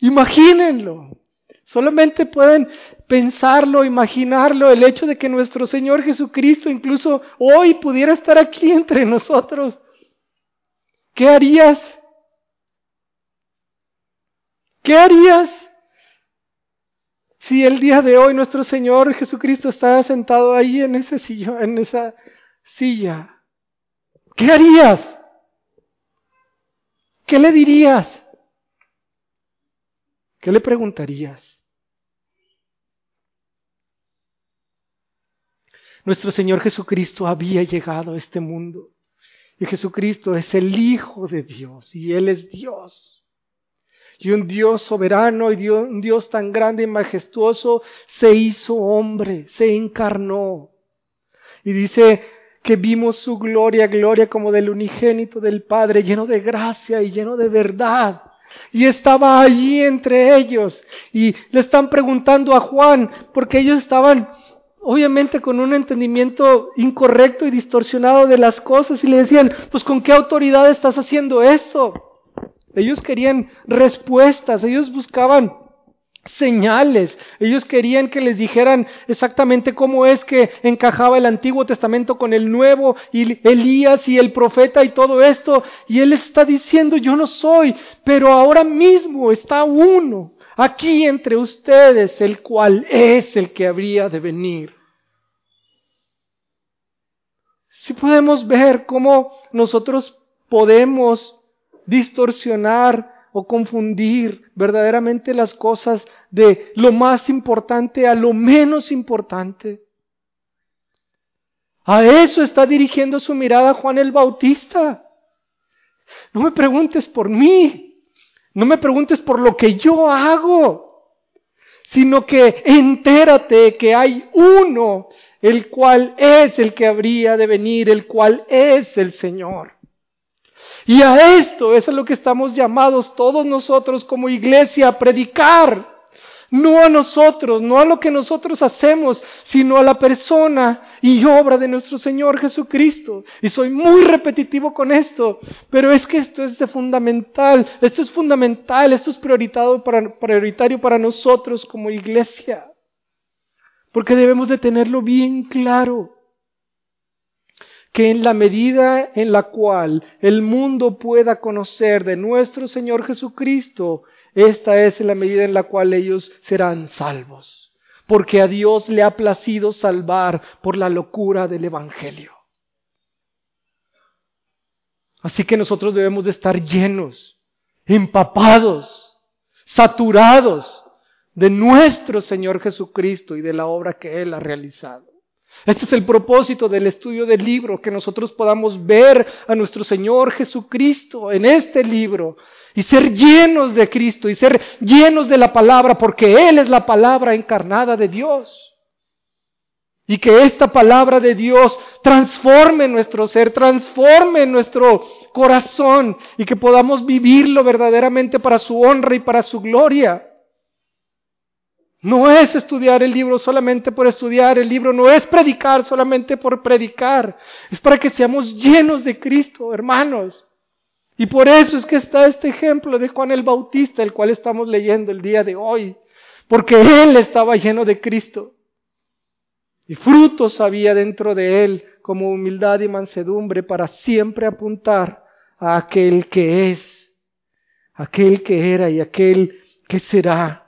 Imagínenlo. Solamente pueden pensarlo, imaginarlo, el hecho de que nuestro Señor Jesucristo incluso hoy pudiera estar aquí entre nosotros. ¿Qué harías? ¿Qué harías si el día de hoy nuestro Señor Jesucristo está sentado ahí en ese sillón, en esa silla? ¿Qué harías? ¿Qué le dirías? ¿Qué le preguntarías? Nuestro Señor Jesucristo había llegado a este mundo. Y Jesucristo es el Hijo de Dios y Él es Dios. Y un Dios soberano y un Dios tan grande y majestuoso se hizo hombre, se encarnó. Y dice que vimos su gloria, gloria como del unigénito del Padre, lleno de gracia y lleno de verdad. Y estaba allí entre ellos. Y le están preguntando a Juan, porque ellos estaban obviamente con un entendimiento incorrecto y distorsionado de las cosas y le decían, pues con qué autoridad estás haciendo eso. Ellos querían respuestas, ellos buscaban señales, ellos querían que les dijeran exactamente cómo es que encajaba el Antiguo Testamento con el Nuevo y Elías y el profeta y todo esto. Y él está diciendo, yo no soy, pero ahora mismo está uno aquí entre ustedes, el cual es el que habría de venir. Si podemos ver cómo nosotros podemos distorsionar o confundir verdaderamente las cosas de lo más importante a lo menos importante. A eso está dirigiendo su mirada Juan el Bautista. No me preguntes por mí, no me preguntes por lo que yo hago, sino que entérate que hay uno, el cual es el que habría de venir, el cual es el Señor. Y a esto es a lo que estamos llamados todos nosotros como iglesia a predicar. No a nosotros, no a lo que nosotros hacemos, sino a la persona y obra de nuestro Señor Jesucristo. Y soy muy repetitivo con esto, pero es que esto es de fundamental, esto es fundamental, esto es prioritario para, nosotros como iglesia, porque debemos de tenerlo bien claro que en la medida en la cual el mundo pueda conocer de nuestro Señor Jesucristo, esta es la medida en la cual ellos serán salvos, porque a Dios le ha placido salvar por la locura del Evangelio. Así que nosotros debemos de estar llenos, empapados, saturados de nuestro Señor Jesucristo y de la obra que Él ha realizado. Este es el propósito del estudio del libro, que nosotros podamos ver a nuestro Señor Jesucristo en este libro y ser llenos de Cristo y ser llenos de la palabra, porque Él es la palabra encarnada de Dios. Y que esta palabra de Dios transforme nuestro ser, transforme nuestro corazón y que podamos vivirlo verdaderamente para su honra y para su gloria. No es estudiar el libro solamente por estudiar el libro, no es predicar solamente por predicar, es para que seamos llenos de Cristo, hermanos. Y por eso es que está este ejemplo de Juan el Bautista, el cual estamos leyendo el día de hoy, porque él estaba lleno de Cristo. Y frutos había dentro de él como humildad y mansedumbre para siempre apuntar a aquel que es, aquel que era y aquel que será.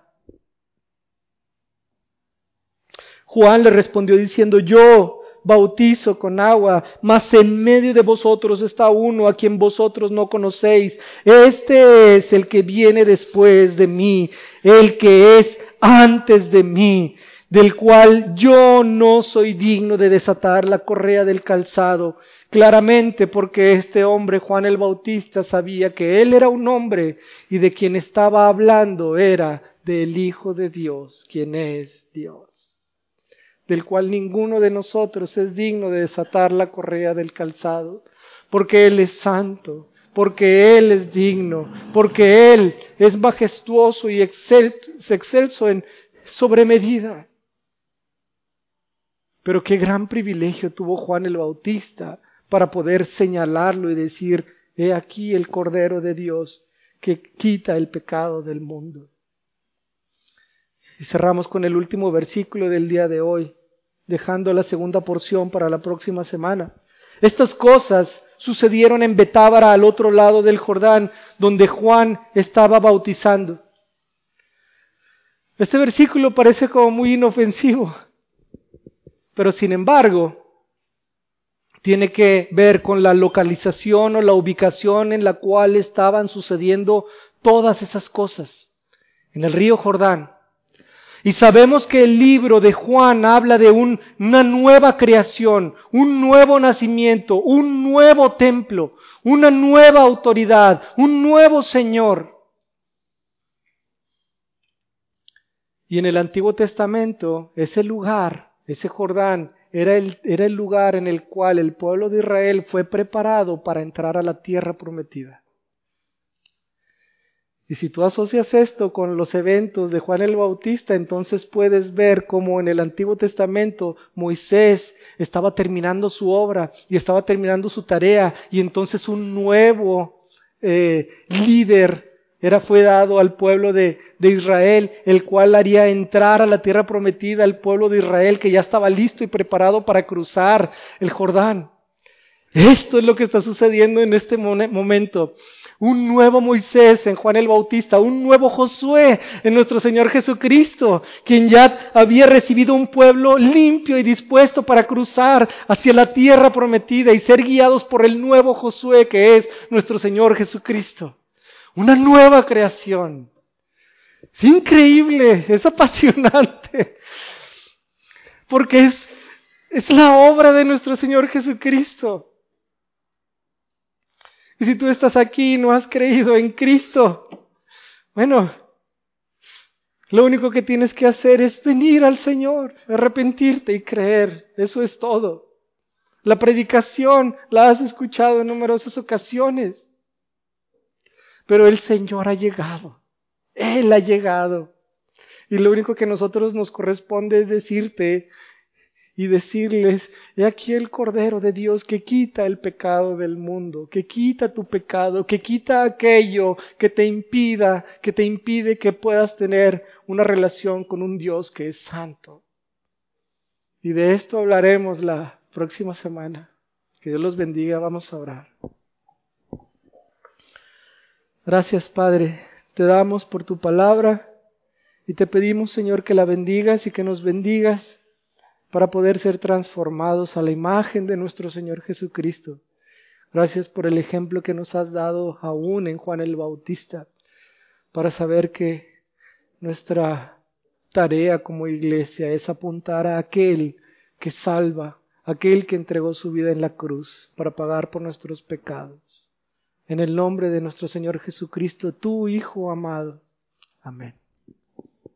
Juan le respondió diciendo, yo bautizo con agua, mas en medio de vosotros está uno a quien vosotros no conocéis. Este es el que viene después de mí, el que es antes de mí, del cual yo no soy digno de desatar la correa del calzado. Claramente porque este hombre, Juan el Bautista, sabía que él era un hombre y de quien estaba hablando era del Hijo de Dios, quien es Dios del cual ninguno de nosotros es digno de desatar la correa del calzado, porque Él es santo, porque Él es digno, porque Él es majestuoso y excelso en sobremedida. Pero qué gran privilegio tuvo Juan el Bautista para poder señalarlo y decir, he aquí el Cordero de Dios que quita el pecado del mundo. Y cerramos con el último versículo del día de hoy, dejando la segunda porción para la próxima semana. Estas cosas sucedieron en Betábara al otro lado del Jordán, donde Juan estaba bautizando. Este versículo parece como muy inofensivo, pero sin embargo tiene que ver con la localización o la ubicación en la cual estaban sucediendo todas esas cosas, en el río Jordán. Y sabemos que el libro de Juan habla de una nueva creación, un nuevo nacimiento, un nuevo templo, una nueva autoridad, un nuevo Señor. Y en el Antiguo Testamento, ese lugar, ese Jordán, era el, era el lugar en el cual el pueblo de Israel fue preparado para entrar a la tierra prometida. Y si tú asocias esto con los eventos de Juan el Bautista, entonces puedes ver cómo en el Antiguo Testamento Moisés estaba terminando su obra y estaba terminando su tarea y entonces un nuevo eh, líder era, fue dado al pueblo de, de Israel, el cual haría entrar a la tierra prometida al pueblo de Israel que ya estaba listo y preparado para cruzar el Jordán. Esto es lo que está sucediendo en este momento un nuevo Moisés en Juan el Bautista, un nuevo Josué en nuestro Señor Jesucristo, quien ya había recibido un pueblo limpio y dispuesto para cruzar hacia la tierra prometida y ser guiados por el nuevo Josué que es nuestro Señor Jesucristo. Una nueva creación. Es increíble, es apasionante, porque es, es la obra de nuestro Señor Jesucristo. Y si tú estás aquí y no has creído en Cristo, bueno, lo único que tienes que hacer es venir al Señor, arrepentirte y creer. Eso es todo. La predicación la has escuchado en numerosas ocasiones. Pero el Señor ha llegado. Él ha llegado. Y lo único que a nosotros nos corresponde es decirte, y decirles, he aquí el Cordero de Dios que quita el pecado del mundo, que quita tu pecado, que quita aquello que te impida, que te impide que puedas tener una relación con un Dios que es santo. Y de esto hablaremos la próxima semana. Que Dios los bendiga, vamos a orar. Gracias Padre, te damos por tu palabra y te pedimos Señor que la bendigas y que nos bendigas para poder ser transformados a la imagen de nuestro Señor Jesucristo. Gracias por el ejemplo que nos has dado aún en Juan el Bautista, para saber que nuestra tarea como iglesia es apuntar a aquel que salva, aquel que entregó su vida en la cruz para pagar por nuestros pecados. En el nombre de nuestro Señor Jesucristo, tu Hijo amado. Amén.